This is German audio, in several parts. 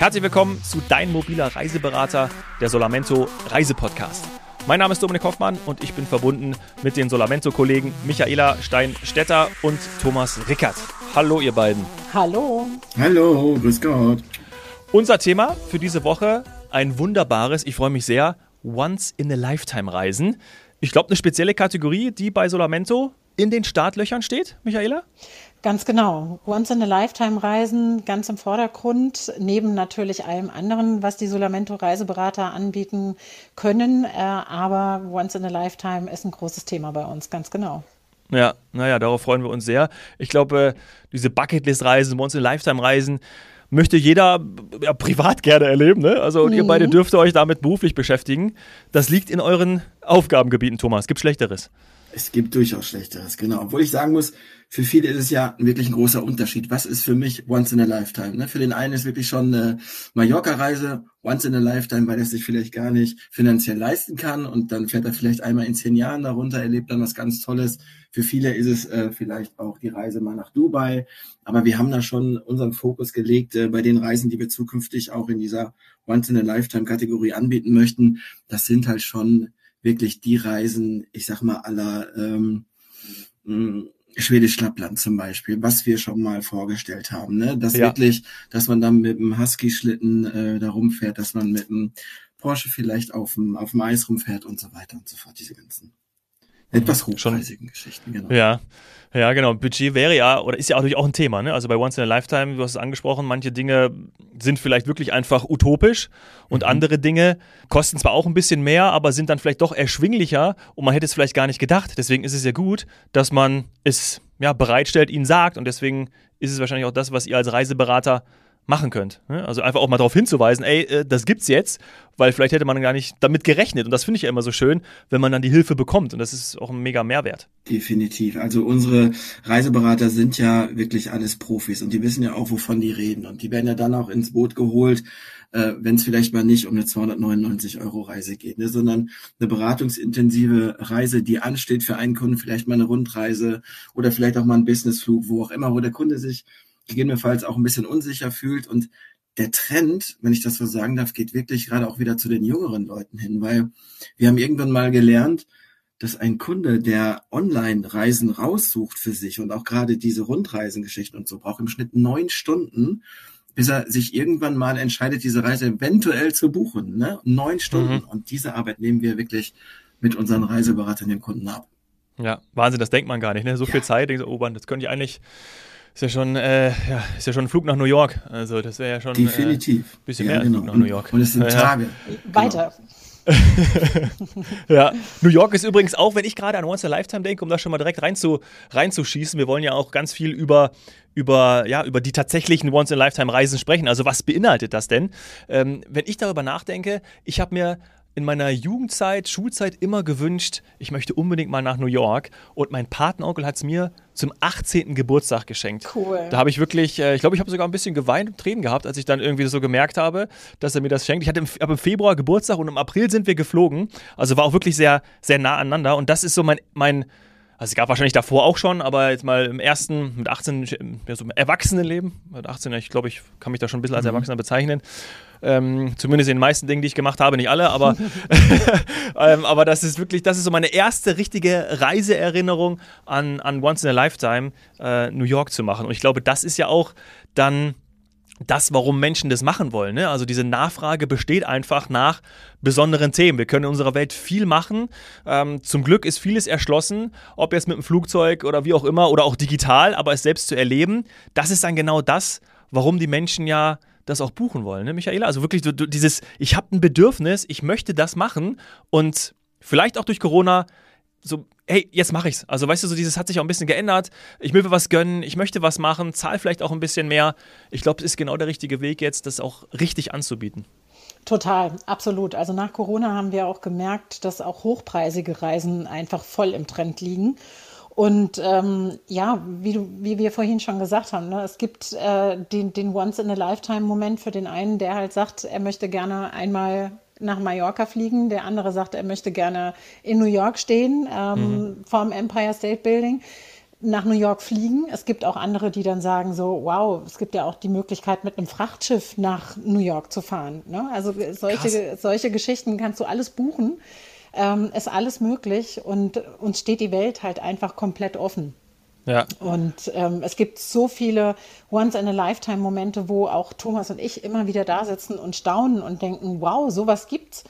Herzlich willkommen zu Dein mobiler Reiseberater, der Solamento Reisepodcast. Mein Name ist Dominik Hoffmann und ich bin verbunden mit den Solamento-Kollegen Michaela Stein-Stetter und Thomas Rickert. Hallo, ihr beiden. Hallo. Hallo, grüß Gott. Unser Thema für diese Woche ein wunderbares, ich freue mich sehr, Once-in-a-Lifetime-Reisen. Ich glaube, eine spezielle Kategorie, die bei Solamento in den Startlöchern steht, Michaela? Ganz genau. Once-in-a-Lifetime-Reisen ganz im Vordergrund, neben natürlich allem anderen, was die Solamento-Reiseberater anbieten können. Äh, aber Once-in-a-Lifetime ist ein großes Thema bei uns, ganz genau. Ja, naja, darauf freuen wir uns sehr. Ich glaube, diese Bucketlist-Reisen, Once-in-a-Lifetime-Reisen, möchte jeder ja, privat gerne erleben. Ne? Also mhm. ihr beide dürft euch damit beruflich beschäftigen. Das liegt in euren Aufgabengebieten, Thomas. Es gibt Schlechteres. Es gibt durchaus Schlechteres, genau. Obwohl ich sagen muss, für viele ist es ja wirklich ein großer Unterschied. Was ist für mich once in a lifetime? Ne? Für den einen ist wirklich schon eine Mallorca-Reise once in a lifetime, weil er sich vielleicht gar nicht finanziell leisten kann und dann fährt er vielleicht einmal in zehn Jahren darunter, erlebt dann was ganz Tolles. Für viele ist es äh, vielleicht auch die Reise mal nach Dubai. Aber wir haben da schon unseren Fokus gelegt äh, bei den Reisen, die wir zukünftig auch in dieser once in a lifetime Kategorie anbieten möchten. Das sind halt schon wirklich die Reisen, ich sag mal, aller ähm, mm, Schwedisch Lappland zum Beispiel, was wir schon mal vorgestellt haben, ne? Dass ja. wirklich, dass man dann mit dem Husky-Schlitten äh, da rumfährt, dass man mit dem Porsche vielleicht auf dem, auf dem Eis rumfährt und so weiter und so fort, diese ganzen etwas hochpreisigen Geschichten, genau. Ja. Ja, genau. Budget wäre ja, oder ist ja natürlich auch ein Thema. Ne? Also bei Once in a Lifetime, du hast es angesprochen, manche Dinge sind vielleicht wirklich einfach utopisch und mhm. andere Dinge kosten zwar auch ein bisschen mehr, aber sind dann vielleicht doch erschwinglicher und man hätte es vielleicht gar nicht gedacht. Deswegen ist es ja gut, dass man es ja, bereitstellt, ihnen sagt und deswegen ist es wahrscheinlich auch das, was ihr als Reiseberater machen könnt. Ne? Also einfach auch mal darauf hinzuweisen, ey, äh, das gibt's jetzt, weil vielleicht hätte man gar nicht damit gerechnet. Und das finde ich ja immer so schön, wenn man dann die Hilfe bekommt. Und das ist auch ein mega Mehrwert. Definitiv. Also unsere Reiseberater sind ja wirklich alles Profis und die wissen ja auch, wovon die reden. Und die werden ja dann auch ins Boot geholt, äh, wenn es vielleicht mal nicht um eine 299 Euro Reise geht, ne, sondern eine beratungsintensive Reise, die ansteht für einen Kunden, vielleicht mal eine Rundreise oder vielleicht auch mal ein Businessflug, wo auch immer, wo der Kunde sich gegebenenfalls auch ein bisschen unsicher fühlt. Und der Trend, wenn ich das so sagen darf, geht wirklich gerade auch wieder zu den jüngeren Leuten hin, weil wir haben irgendwann mal gelernt, dass ein Kunde, der Online-Reisen raussucht für sich und auch gerade diese Rundreisengeschichten und so, braucht im Schnitt neun Stunden, bis er sich irgendwann mal entscheidet, diese Reise eventuell zu buchen. Ne? Neun Stunden. Mhm. Und diese Arbeit nehmen wir wirklich mit unseren Reiseberatern den Kunden ab. Ja, Wahnsinn, das denkt man gar nicht. Ne? So ja. viel Zeit, denkt so, oh, das könnte ich eigentlich ist ja schon, äh, ja, ist ja schon ein Flug nach New York. Also das wäre ja schon definitiv äh, bisschen ja, mehr genau. nach New York. Und es sind Tage. Weiter. ja, New York ist übrigens auch, wenn ich gerade an Once in a Lifetime denke, um da schon mal direkt rein zu, reinzuschießen, wir wollen ja auch ganz viel über, über, ja, über die tatsächlichen Once in a Lifetime Reisen sprechen. Also was beinhaltet das denn? Ähm, wenn ich darüber nachdenke, ich habe mir in meiner Jugendzeit, Schulzeit immer gewünscht, ich möchte unbedingt mal nach New York. Und mein Patenonkel hat es mir zum 18. Geburtstag geschenkt. Cool. Da habe ich wirklich, äh, ich glaube, ich habe sogar ein bisschen geweint und Tränen gehabt, als ich dann irgendwie so gemerkt habe, dass er mir das schenkt. Ich hatte im, im Februar Geburtstag und im April sind wir geflogen. Also war auch wirklich sehr, sehr nah aneinander. Und das ist so mein, mein also es gab wahrscheinlich davor auch schon, aber jetzt mal im ersten, mit 18, ja, so im Erwachsenenleben, mit 18, ich glaube, ich kann mich da schon ein bisschen als mhm. Erwachsener bezeichnen. Ähm, zumindest in den meisten Dingen, die ich gemacht habe, nicht alle, aber, ähm, aber das ist wirklich, das ist so meine erste richtige Reiseerinnerung an, an Once in a Lifetime, äh, New York zu machen. Und ich glaube, das ist ja auch dann das, warum Menschen das machen wollen. Ne? Also diese Nachfrage besteht einfach nach besonderen Themen. Wir können in unserer Welt viel machen. Ähm, zum Glück ist vieles erschlossen, ob jetzt mit dem Flugzeug oder wie auch immer oder auch digital, aber es selbst zu erleben, das ist dann genau das, warum die Menschen ja das auch buchen wollen, ne, Michaela? Also wirklich du, du, dieses, ich habe ein Bedürfnis, ich möchte das machen und vielleicht auch durch Corona so, hey, jetzt mache ich's. Also weißt du, so dieses hat sich auch ein bisschen geändert. Ich will mir was gönnen, ich möchte was machen, zahl vielleicht auch ein bisschen mehr. Ich glaube, es ist genau der richtige Weg jetzt, das auch richtig anzubieten. Total, absolut. Also nach Corona haben wir auch gemerkt, dass auch hochpreisige Reisen einfach voll im Trend liegen. Und ähm, ja, wie, du, wie wir vorhin schon gesagt haben, ne, es gibt äh, den, den Once-in-a-Lifetime-Moment für den einen, der halt sagt, er möchte gerne einmal nach Mallorca fliegen. Der andere sagt, er möchte gerne in New York stehen, ähm, mhm. vorm Empire State Building. nach New York fliegen. Es gibt auch andere, die dann sagen so, wow, es gibt ja auch die Möglichkeit, mit einem Frachtschiff nach New York zu fahren. Ne? Also solche, solche Geschichten kannst du alles buchen. Ähm, ist alles möglich und uns steht die Welt halt einfach komplett offen. Ja. Und ähm, es gibt so viele Once-in-a-Lifetime-Momente, wo auch Thomas und ich immer wieder da sitzen und staunen und denken, wow, sowas gibt's.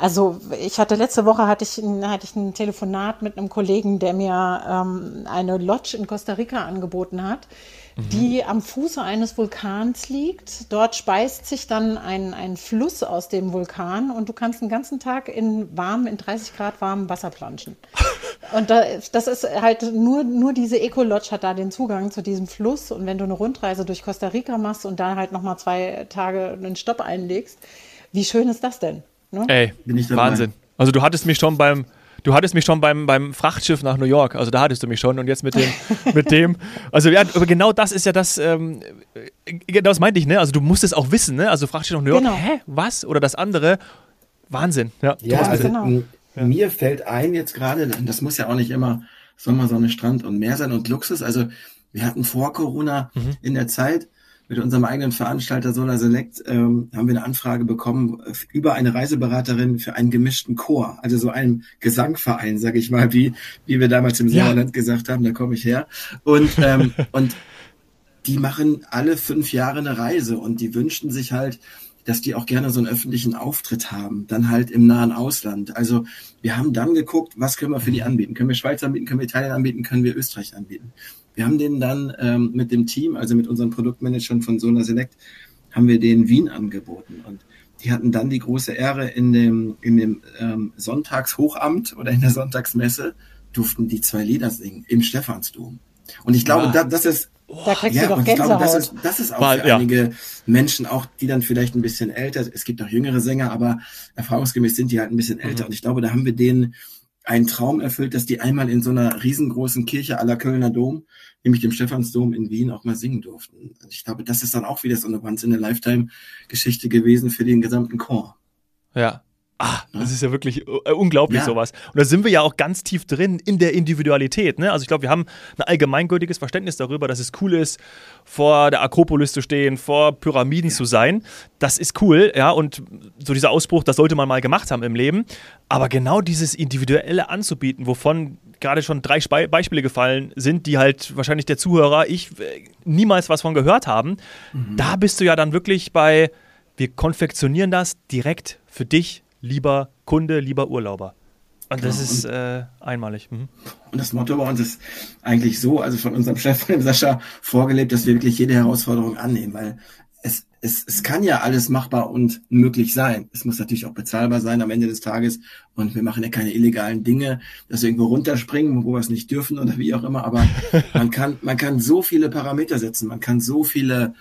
Also ich hatte letzte Woche hatte ich, hatte ich ein Telefonat mit einem Kollegen, der mir ähm, eine Lodge in Costa Rica angeboten hat, mhm. die am Fuße eines Vulkans liegt. Dort speist sich dann ein, ein Fluss aus dem Vulkan und du kannst den ganzen Tag in warm, in 30 Grad warmem Wasser planschen. Und da, das ist halt nur, nur diese Eco-Lodge hat da den Zugang zu diesem Fluss. Und wenn du eine Rundreise durch Costa Rica machst und da halt nochmal zwei Tage einen Stopp einlegst, wie schön ist das denn? Ne? Ey, Wahnsinn. Also du hattest mich schon beim, du hattest mich schon beim, beim Frachtschiff nach New York, also da hattest du mich schon und jetzt mit dem, mit dem, also ja, aber genau das ist ja das, ähm, genau das meinte ich, ne? Also du musst es auch wissen, ne? Also Frachtschiff nach New York, genau. hä, was? Oder das andere, Wahnsinn, ja. Ja, also genau. Ja. mir fällt ein jetzt gerade, das muss ja auch nicht immer Sommer, Sonne, Strand und Meer sein und Luxus, also wir hatten vor Corona mhm. in der Zeit, mit unserem eigenen Veranstalter Solar Select ähm, haben wir eine Anfrage bekommen über eine Reiseberaterin für einen gemischten Chor, also so einen Gesangverein, sage ich mal, wie wie wir damals im ja. Sauerland gesagt haben, da komme ich her. Und ähm, und die machen alle fünf Jahre eine Reise und die wünschten sich halt, dass die auch gerne so einen öffentlichen Auftritt haben, dann halt im nahen Ausland. Also wir haben dann geguckt, was können wir für die anbieten? Können wir Schweiz anbieten? Können wir Italien anbieten? Können wir Österreich anbieten? Wir haben den dann ähm, mit dem Team, also mit unseren Produktmanagern von Solar Select, haben wir den Wien angeboten. Und die hatten dann die große Ehre in dem, in dem ähm, Sonntagshochamt oder in der Sonntagsmesse durften die zwei Lieder singen im Stephansdom. Und ich glaube, ja. da, das ist da kriegst ja, du doch Gänsehaut. Glaube, das, ist, das ist auch Weil, für ja. einige Menschen, auch die dann vielleicht ein bisschen älter, es gibt auch jüngere Sänger, aber erfahrungsgemäß sind die halt ein bisschen älter. Mhm. Und ich glaube, da haben wir denen einen Traum erfüllt, dass die einmal in so einer riesengroßen Kirche aller Kölner Dom, nämlich dem Stephansdom in Wien, auch mal singen durften. Ich glaube, das ist dann auch wieder so eine Once in a Lifetime Geschichte gewesen für den gesamten Chor. Ja, Ah, das ist ja wirklich äh, unglaublich ja. sowas. Und da sind wir ja auch ganz tief drin in der Individualität. Ne? Also ich glaube, wir haben ein allgemeingültiges Verständnis darüber, dass es cool ist, vor der Akropolis zu stehen, vor Pyramiden ja. zu sein. Das ist cool, ja. Und so dieser Ausbruch, das sollte man mal gemacht haben im Leben. Aber genau dieses Individuelle anzubieten, wovon gerade schon drei Spe Beispiele gefallen sind, die halt wahrscheinlich der Zuhörer, ich äh, niemals was von gehört haben, mhm. da bist du ja dann wirklich bei, wir konfektionieren das direkt für dich lieber Kunde, lieber Urlauber. Und das genau. ist äh, einmalig. Mhm. Und das Motto bei uns ist eigentlich so, also von unserem Chef, von dem Sascha, vorgelebt, dass wir wirklich jede Herausforderung annehmen, weil es, es, es kann ja alles machbar und möglich sein. Es muss natürlich auch bezahlbar sein am Ende des Tages. Und wir machen ja keine illegalen Dinge, dass wir irgendwo runterspringen, wo wir es nicht dürfen oder wie auch immer. Aber man kann, man kann so viele Parameter setzen. Man kann so viele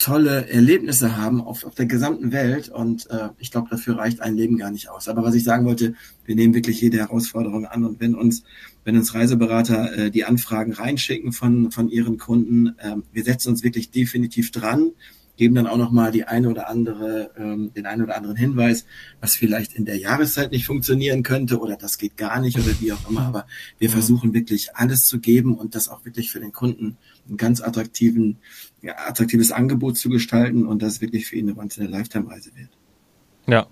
tolle Erlebnisse haben auf, auf der gesamten Welt und äh, ich glaube, dafür reicht ein Leben gar nicht aus. Aber was ich sagen wollte, wir nehmen wirklich jede Herausforderung an und wenn uns, wenn uns Reiseberater äh, die Anfragen reinschicken von, von ihren Kunden, äh, wir setzen uns wirklich definitiv dran, geben dann auch nochmal die eine oder andere, ähm, den einen oder anderen Hinweis, was vielleicht in der Jahreszeit nicht funktionieren könnte oder das geht gar nicht oder wie auch immer. Aber wir ja. versuchen wirklich alles zu geben und das auch wirklich für den Kunden einen ganz attraktiven ja, attraktives Angebot zu gestalten und das wirklich für ihn eine Once-in-a-Lifetime-Reise wird. Ja.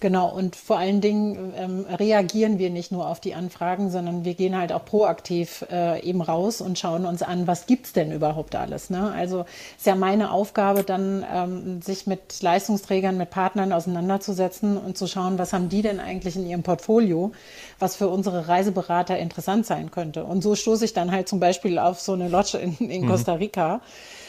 Genau, und vor allen Dingen ähm, reagieren wir nicht nur auf die Anfragen, sondern wir gehen halt auch proaktiv äh, eben raus und schauen uns an, was gibt es denn überhaupt alles. Ne? Also ist ja meine Aufgabe dann, ähm, sich mit Leistungsträgern, mit Partnern auseinanderzusetzen und zu schauen, was haben die denn eigentlich in ihrem Portfolio, was für unsere Reiseberater interessant sein könnte. Und so stoße ich dann halt zum Beispiel auf so eine Lodge in, in mhm. Costa Rica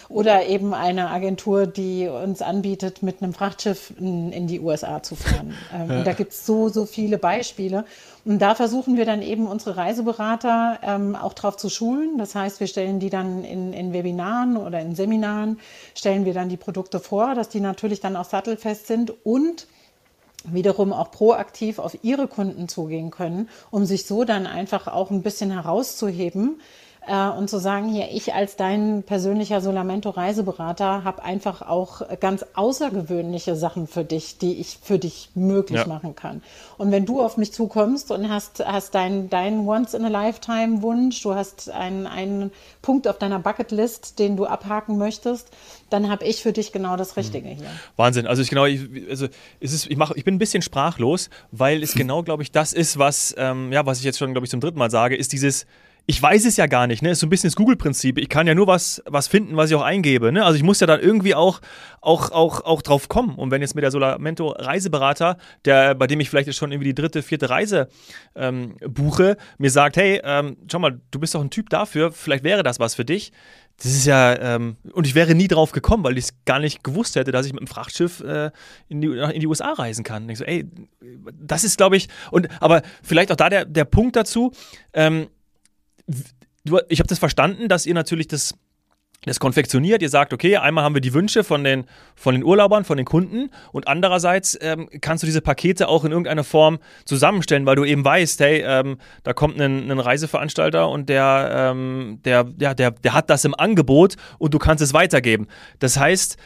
oder eben eine Agentur, die uns anbietet, mit einem Frachtschiff in, in die USA zu fahren. Ähm, ja. Da gibt es so, so viele Beispiele. Und da versuchen wir dann eben unsere Reiseberater ähm, auch drauf zu schulen. Das heißt, wir stellen die dann in, in Webinaren oder in Seminaren, stellen wir dann die Produkte vor, dass die natürlich dann auch sattelfest sind und wiederum auch proaktiv auf ihre Kunden zugehen können, um sich so dann einfach auch ein bisschen herauszuheben äh, und zu sagen, hier, ich als dein persönlicher Solamento-Reiseberater habe einfach auch ganz außergewöhnliche Sachen für dich, die ich für dich möglich ja. machen kann. Und wenn du auf mich zukommst und hast, hast deinen dein Once-in-a-Lifetime-Wunsch, du hast einen, einen Punkt auf deiner Bucketlist, den du abhaken möchtest, dann habe ich für dich genau das Richtige hier. Wahnsinn. Also ich genau, ich, also es ist, ich, mach, ich bin ein bisschen sprachlos, weil es genau, glaube ich, das ist, was, ähm, ja, was ich jetzt schon, glaube ich, zum dritten Mal sage, ist dieses, ich weiß es ja gar nicht, ne? Ist so ein bisschen das Google-Prinzip. Ich kann ja nur was, was finden, was ich auch eingebe, ne? Also ich muss ja dann irgendwie auch, auch, auch, auch drauf kommen. Und wenn jetzt mit der Solamento Reiseberater, der, bei dem ich vielleicht jetzt schon irgendwie die dritte, vierte Reise ähm, buche, mir sagt, hey, ähm, schau mal, du bist doch ein Typ dafür, vielleicht wäre das was für dich. Das ist ja, ähm, und ich wäre nie drauf gekommen, weil ich es gar nicht gewusst hätte, dass ich mit dem Frachtschiff äh, in, die, in die USA reisen kann. Und ich so, ey, das ist, glaube ich, und aber vielleicht auch da der, der Punkt dazu, ähm, du, ich habe das verstanden, dass ihr natürlich das, das konfektioniert. Ihr sagt, okay, einmal haben wir die Wünsche von den, von den Urlaubern, von den Kunden und andererseits ähm, kannst du diese Pakete auch in irgendeiner Form zusammenstellen, weil du eben weißt, hey, ähm, da kommt ein, ein, Reiseveranstalter und der, ähm, der, ja, der, der hat das im Angebot und du kannst es weitergeben. Das heißt,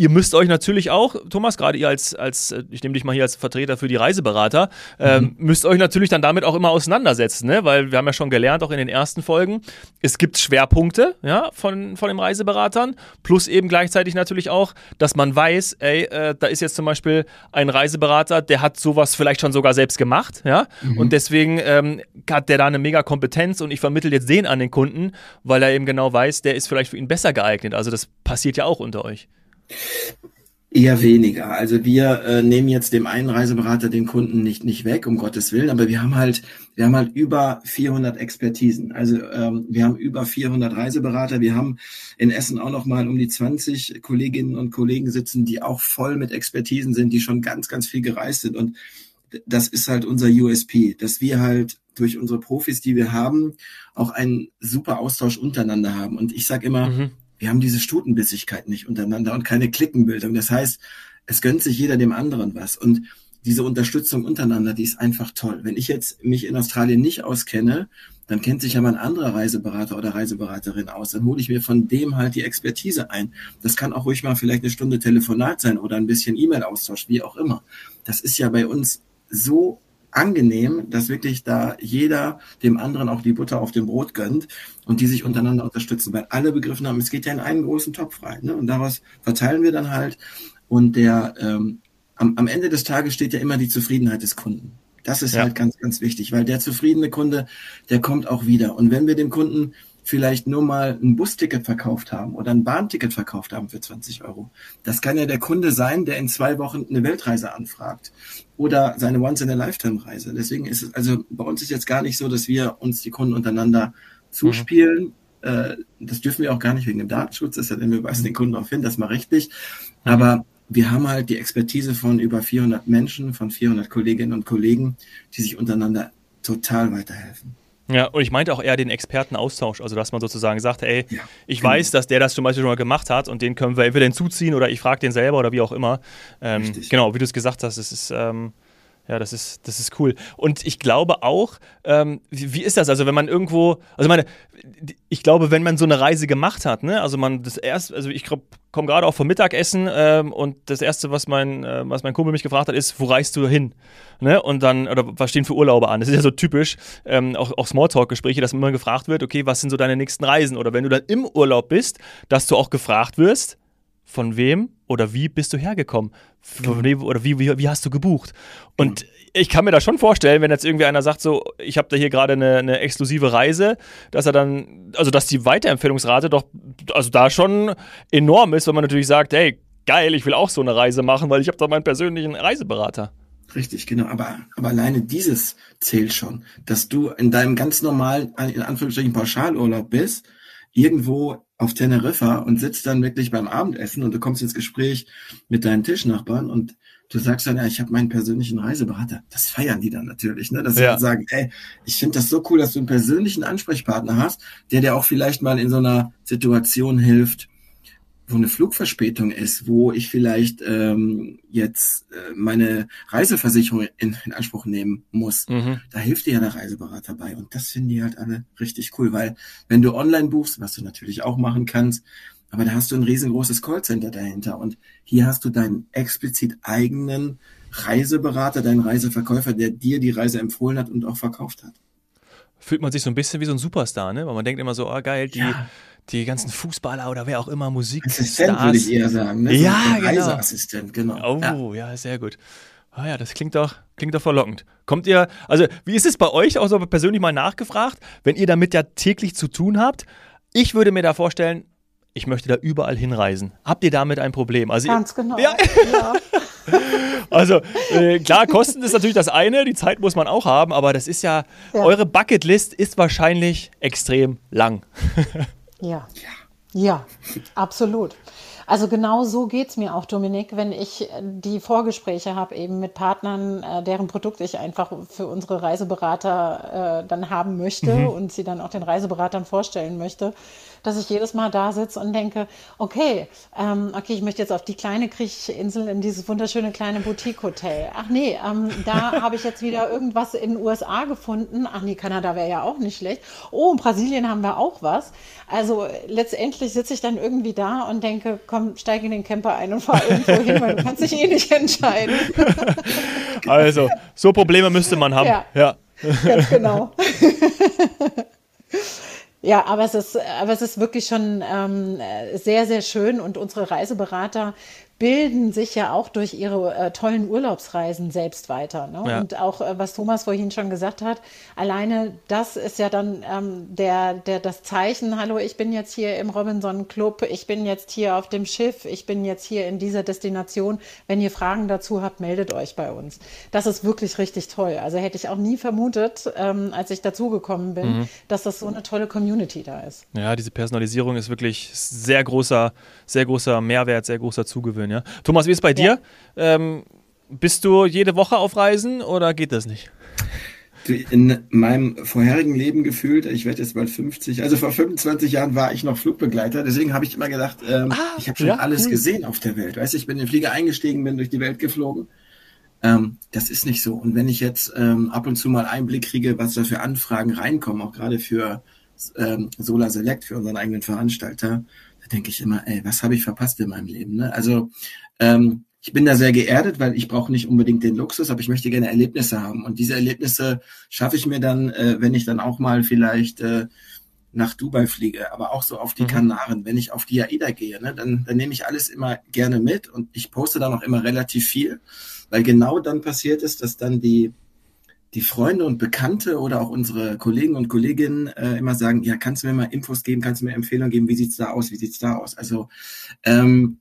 Ihr müsst euch natürlich auch, Thomas, gerade ihr als, als, äh, ich nehme dich mal hier als Vertreter für die Reiseberater, ähm, mhm. müsst euch natürlich dann damit auch immer auseinandersetzen, ne? weil wir haben ja schon gelernt, auch in den ersten Folgen, es gibt Schwerpunkte ja, von, von den Reiseberatern, plus eben gleichzeitig natürlich auch, dass man weiß, ey, äh, da ist jetzt zum Beispiel ein Reiseberater, der hat sowas vielleicht schon sogar selbst gemacht, ja, mhm. und deswegen ähm, hat der da eine mega Kompetenz und ich vermittle jetzt den an den Kunden, weil er eben genau weiß, der ist vielleicht für ihn besser geeignet. Also das passiert ja auch unter euch. Eher weniger. Also wir äh, nehmen jetzt dem einen Reiseberater den Kunden nicht nicht weg, um Gottes Willen, aber wir haben halt wir haben halt über 400 Expertisen. Also ähm, wir haben über 400 Reiseberater. Wir haben in Essen auch noch mal um die 20 Kolleginnen und Kollegen sitzen, die auch voll mit Expertisen sind, die schon ganz ganz viel gereist sind und das ist halt unser USP, dass wir halt durch unsere Profis, die wir haben, auch einen super Austausch untereinander haben. Und ich sage immer, mhm wir haben diese Stutenbissigkeit nicht untereinander und keine Klickenbildung. Das heißt, es gönnt sich jeder dem anderen was. Und diese Unterstützung untereinander, die ist einfach toll. Wenn ich jetzt mich in Australien nicht auskenne, dann kennt sich ja mal ein anderer Reiseberater oder Reiseberaterin aus. Dann hole ich mir von dem halt die Expertise ein. Das kann auch ruhig mal vielleicht eine Stunde Telefonat sein oder ein bisschen E-Mail-Austausch, wie auch immer. Das ist ja bei uns so angenehm, dass wirklich da jeder dem anderen auch die Butter auf dem Brot gönnt und die sich untereinander unterstützen, weil alle begriffen haben, es geht ja in einen großen Topf rein. Ne? Und daraus verteilen wir dann halt. Und der ähm, am, am Ende des Tages steht ja immer die Zufriedenheit des Kunden. Das ist ja. halt ganz, ganz wichtig, weil der zufriedene Kunde, der kommt auch wieder. Und wenn wir dem Kunden vielleicht nur mal ein Busticket verkauft haben oder ein Bahnticket verkauft haben für 20 Euro. Das kann ja der Kunde sein, der in zwei Wochen eine Weltreise anfragt oder seine Once-in-a-Lifetime-Reise. Deswegen ist es, also bei uns ist jetzt gar nicht so, dass wir uns die Kunden untereinander zuspielen. Mhm. Äh, das dürfen wir auch gar nicht wegen dem Datenschutz, das ist ja, wir weisen den Kunden darauf hin, das mal richtig. Mhm. Aber wir haben halt die Expertise von über 400 Menschen, von 400 Kolleginnen und Kollegen, die sich untereinander total weiterhelfen. Ja, und ich meinte auch eher den Expertenaustausch, also dass man sozusagen sagt, ey, ja, ich genau. weiß, dass der das zum Beispiel schon mal gemacht hat und den können wir entweder hinzuziehen oder ich frage den selber oder wie auch immer. Ähm, genau, wie du es gesagt hast, es ist ähm, ja, das ist, das ist cool. Und ich glaube auch, ähm, wie, wie, ist das? Also, wenn man irgendwo, also meine, ich glaube, wenn man so eine Reise gemacht hat, ne, also man das erste, also ich komme gerade auch vom Mittagessen ähm, und das erste, was mein, äh, was mein Kumpel mich gefragt hat, ist, wo reist du hin? Ne? Und dann, oder was stehen für Urlaube an? Das ist ja so typisch, ähm, auch, auch Smalltalk-Gespräche, dass immer gefragt wird, okay, was sind so deine nächsten Reisen? Oder wenn du dann im Urlaub bist, dass du auch gefragt wirst, von wem oder wie bist du hergekommen? Wem oder wie, wie, wie hast du gebucht? Und mhm. ich kann mir das schon vorstellen, wenn jetzt irgendwie einer sagt, so, ich habe da hier gerade eine, eine, exklusive Reise, dass er dann, also dass die Weiterempfehlungsrate doch, also da schon enorm ist, wenn man natürlich sagt, hey, geil, ich will auch so eine Reise machen, weil ich habe da meinen persönlichen Reiseberater. Richtig, genau. Aber, aber alleine dieses zählt schon, dass du in deinem ganz normalen, in Anführungsstrichen Pauschalurlaub bist, irgendwo auf Teneriffa und sitzt dann wirklich beim Abendessen und du kommst ins Gespräch mit deinen Tischnachbarn und du sagst dann, ja, ich habe meinen persönlichen Reiseberater. Das feiern die dann natürlich, ne? Dass sie ja. sagen, ey, ich finde das so cool, dass du einen persönlichen Ansprechpartner hast, der dir auch vielleicht mal in so einer Situation hilft, wo eine Flugverspätung ist, wo ich vielleicht ähm, jetzt äh, meine Reiseversicherung in, in Anspruch nehmen muss, mhm. da hilft dir ja der Reiseberater bei. Und das finden die halt alle richtig cool, weil wenn du online buchst, was du natürlich auch machen kannst, aber da hast du ein riesengroßes Callcenter dahinter. Und hier hast du deinen explizit eigenen Reiseberater, deinen Reiseverkäufer, der dir die Reise empfohlen hat und auch verkauft hat. Fühlt man sich so ein bisschen wie so ein Superstar, ne? Weil man denkt immer so, oh geil, die, ja. Die ganzen Fußballer oder wer auch immer, Musik. Assistent würde ich eher sagen, ne? Ja, so genau. Reiseassistent, genau. Oh, ja. ja, sehr gut. Ah ja, das klingt doch, klingt doch verlockend. Kommt ihr, also wie ist es bei euch, auch so persönlich mal nachgefragt, wenn ihr damit ja täglich zu tun habt? Ich würde mir da vorstellen, ich möchte da überall hinreisen. Habt ihr damit ein Problem? Also Ganz ihr, genau. Ja. ja. also äh, klar, Kosten ist natürlich das eine, die Zeit muss man auch haben, aber das ist ja, ja. eure Bucketlist ist wahrscheinlich extrem lang. ja. Ja, absolut. Also genau so geht's mir auch, Dominik, wenn ich die Vorgespräche habe eben mit Partnern, äh, deren Produkt ich einfach für unsere Reiseberater äh, dann haben möchte mhm. und sie dann auch den Reiseberatern vorstellen möchte dass ich jedes Mal da sitze und denke, okay, ähm, okay, ich möchte jetzt auf die kleine griechische Insel in dieses wunderschöne kleine Boutique-Hotel. Ach nee, ähm, da habe ich jetzt wieder irgendwas in den USA gefunden. Ach nee, Kanada wäre ja auch nicht schlecht. Oh, in Brasilien haben wir auch was. Also letztendlich sitze ich dann irgendwie da und denke, komm, steig in den Camper ein und fahr irgendwo hin, weil du kannst dich eh nicht entscheiden. also, so Probleme müsste man haben. Ja, ja. ganz genau. Ja, aber es ist, aber es ist wirklich schon ähm, sehr, sehr schön. Und unsere Reiseberater bilden sich ja auch durch ihre äh, tollen Urlaubsreisen selbst weiter. Ne? Ja. Und auch, äh, was Thomas vorhin schon gesagt hat, alleine das ist ja dann ähm, der, der, das Zeichen, hallo, ich bin jetzt hier im Robinson Club, ich bin jetzt hier auf dem Schiff, ich bin jetzt hier in dieser Destination. Wenn ihr Fragen dazu habt, meldet euch bei uns. Das ist wirklich richtig toll. Also hätte ich auch nie vermutet, ähm, als ich dazugekommen bin, mhm. dass das so eine tolle Community da ist. Ja, diese Personalisierung ist wirklich sehr großer, sehr großer Mehrwert, sehr großer Zugewinn schön, ja. Thomas, wie ist es bei dir? Ähm, bist du jede Woche auf Reisen oder geht das nicht? In meinem vorherigen Leben gefühlt, ich werde jetzt bald 50, also vor 25 Jahren war ich noch Flugbegleiter, deswegen habe ich immer gedacht, ähm, ah, ich habe schon ja, alles cool. gesehen auf der Welt. Weißt du, ich bin in den Flieger eingestiegen, bin durch die Welt geflogen. Ähm, das ist nicht so. Und wenn ich jetzt ähm, ab und zu mal Einblick kriege, was da für Anfragen reinkommen, auch gerade für ähm, Solar Select, für unseren eigenen Veranstalter, denke ich immer, ey, was habe ich verpasst in meinem Leben? Ne? Also ähm, ich bin da sehr geerdet, weil ich brauche nicht unbedingt den Luxus, aber ich möchte gerne Erlebnisse haben. Und diese Erlebnisse schaffe ich mir dann, äh, wenn ich dann auch mal vielleicht äh, nach Dubai fliege, aber auch so auf die mhm. Kanaren. Wenn ich auf die AIDA gehe, ne, dann, dann nehme ich alles immer gerne mit und ich poste dann auch immer relativ viel, weil genau dann passiert ist, dass dann die die Freunde und Bekannte oder auch unsere Kollegen und Kolleginnen äh, immer sagen, ja, kannst du mir mal Infos geben, kannst du mir Empfehlungen geben, wie sieht's da aus, wie sieht's da aus? Also ähm,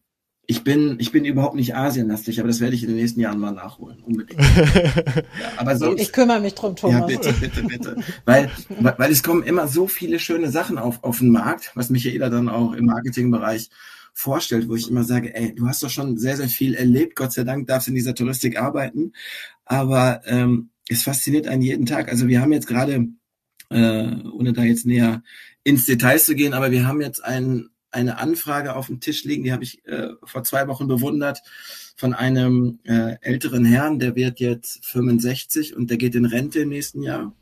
ich bin, ich bin überhaupt nicht asienlastig, aber das werde ich in den nächsten Jahren mal nachholen, unbedingt. ja, aber sonst, ich kümmere mich drum, Thomas. Ja, bitte, bitte, bitte. weil, weil es kommen immer so viele schöne Sachen auf, auf den Markt, was Michaela dann auch im Marketingbereich vorstellt, wo ich immer sage, ey, du hast doch schon sehr, sehr viel erlebt, Gott sei Dank darfst du in dieser Touristik arbeiten, aber ähm, es fasziniert einen jeden Tag. Also wir haben jetzt gerade, äh, ohne da jetzt näher ins Details zu gehen, aber wir haben jetzt ein, eine Anfrage auf dem Tisch liegen, die habe ich äh, vor zwei Wochen bewundert, von einem äh, älteren Herrn, der wird jetzt 65 und der geht in Rente im nächsten Jahr.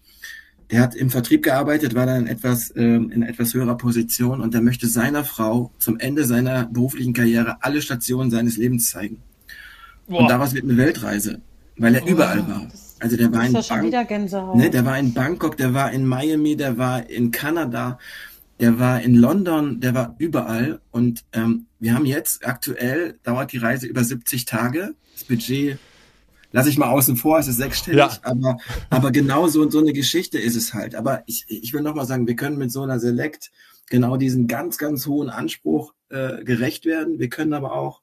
Der hat im Vertrieb gearbeitet, war dann in etwas, äh, in etwas höherer Position und der möchte seiner Frau zum Ende seiner beruflichen Karriere alle Stationen seines Lebens zeigen. Boah. Und daraus wird eine Weltreise, weil er oh, überall war. Also der war in Bangkok, ne, der war in Bangkok, der war in Miami, der war in Kanada, der war in London, der war überall. Und ähm, wir haben jetzt aktuell dauert die Reise über 70 Tage. Das Budget lasse ich mal außen vor, es ist sechsstellig, ja. aber aber genau so so eine Geschichte ist es halt. Aber ich ich will noch mal sagen, wir können mit so einer Select genau diesen ganz ganz hohen Anspruch äh, gerecht werden. Wir können aber auch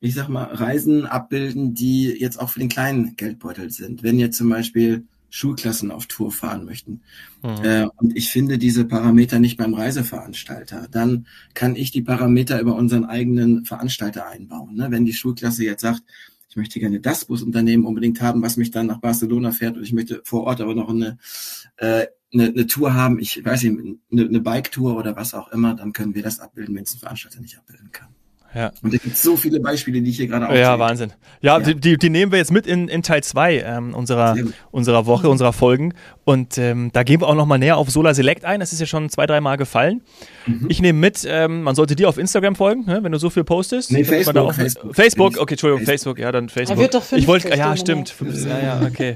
ich sag mal, Reisen abbilden, die jetzt auch für den kleinen Geldbeutel sind. Wenn jetzt zum Beispiel Schulklassen auf Tour fahren möchten. Mhm. Äh, und ich finde diese Parameter nicht beim Reiseveranstalter. Dann kann ich die Parameter über unseren eigenen Veranstalter einbauen. Ne? Wenn die Schulklasse jetzt sagt, ich möchte gerne das Busunternehmen unbedingt haben, was mich dann nach Barcelona fährt und ich möchte vor Ort aber noch eine äh, eine, eine Tour haben, ich weiß nicht, eine, eine Bike-Tour oder was auch immer, dann können wir das abbilden, wenn es ein Veranstalter nicht abbilden kann. Ja. Und da gibt so viele Beispiele, die ich hier gerade aufzähle. Ja, Wahnsinn. Ja, ja. Die, die nehmen wir jetzt mit in, in Teil 2 ähm, unserer, unserer Woche, mhm. unserer Folgen. Und ähm, da gehen wir auch nochmal näher auf Solar Select ein. Das ist ja schon zwei, dreimal gefallen. Mhm. Ich nehme mit, ähm, man sollte dir auf Instagram folgen, ne, wenn du so viel postest. Nee, Facebook, auch, Facebook. Facebook. okay, Entschuldigung, Facebook. Facebook, ja, dann Facebook. Er wird doch 50, ich wollte, ja, stimmt. 50, ja, ja, okay.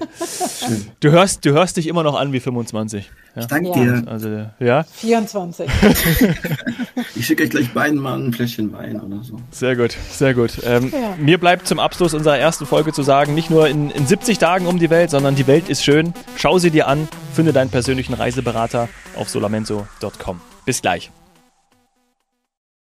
du, hörst, du hörst dich immer noch an wie 25. Ja. Ich danke dir. Also, ja. 24. ich schicke euch gleich beiden mal ein Fläschchen Wein oder so. Sehr gut, sehr gut. Ähm, ja. Mir bleibt zum Abschluss unserer ersten Folge zu sagen, nicht nur in, in 70 Tagen um die Welt, sondern die Welt ist schön. Schau sie dir an, finde deinen persönlichen Reiseberater auf solamenzo.com. Bis gleich.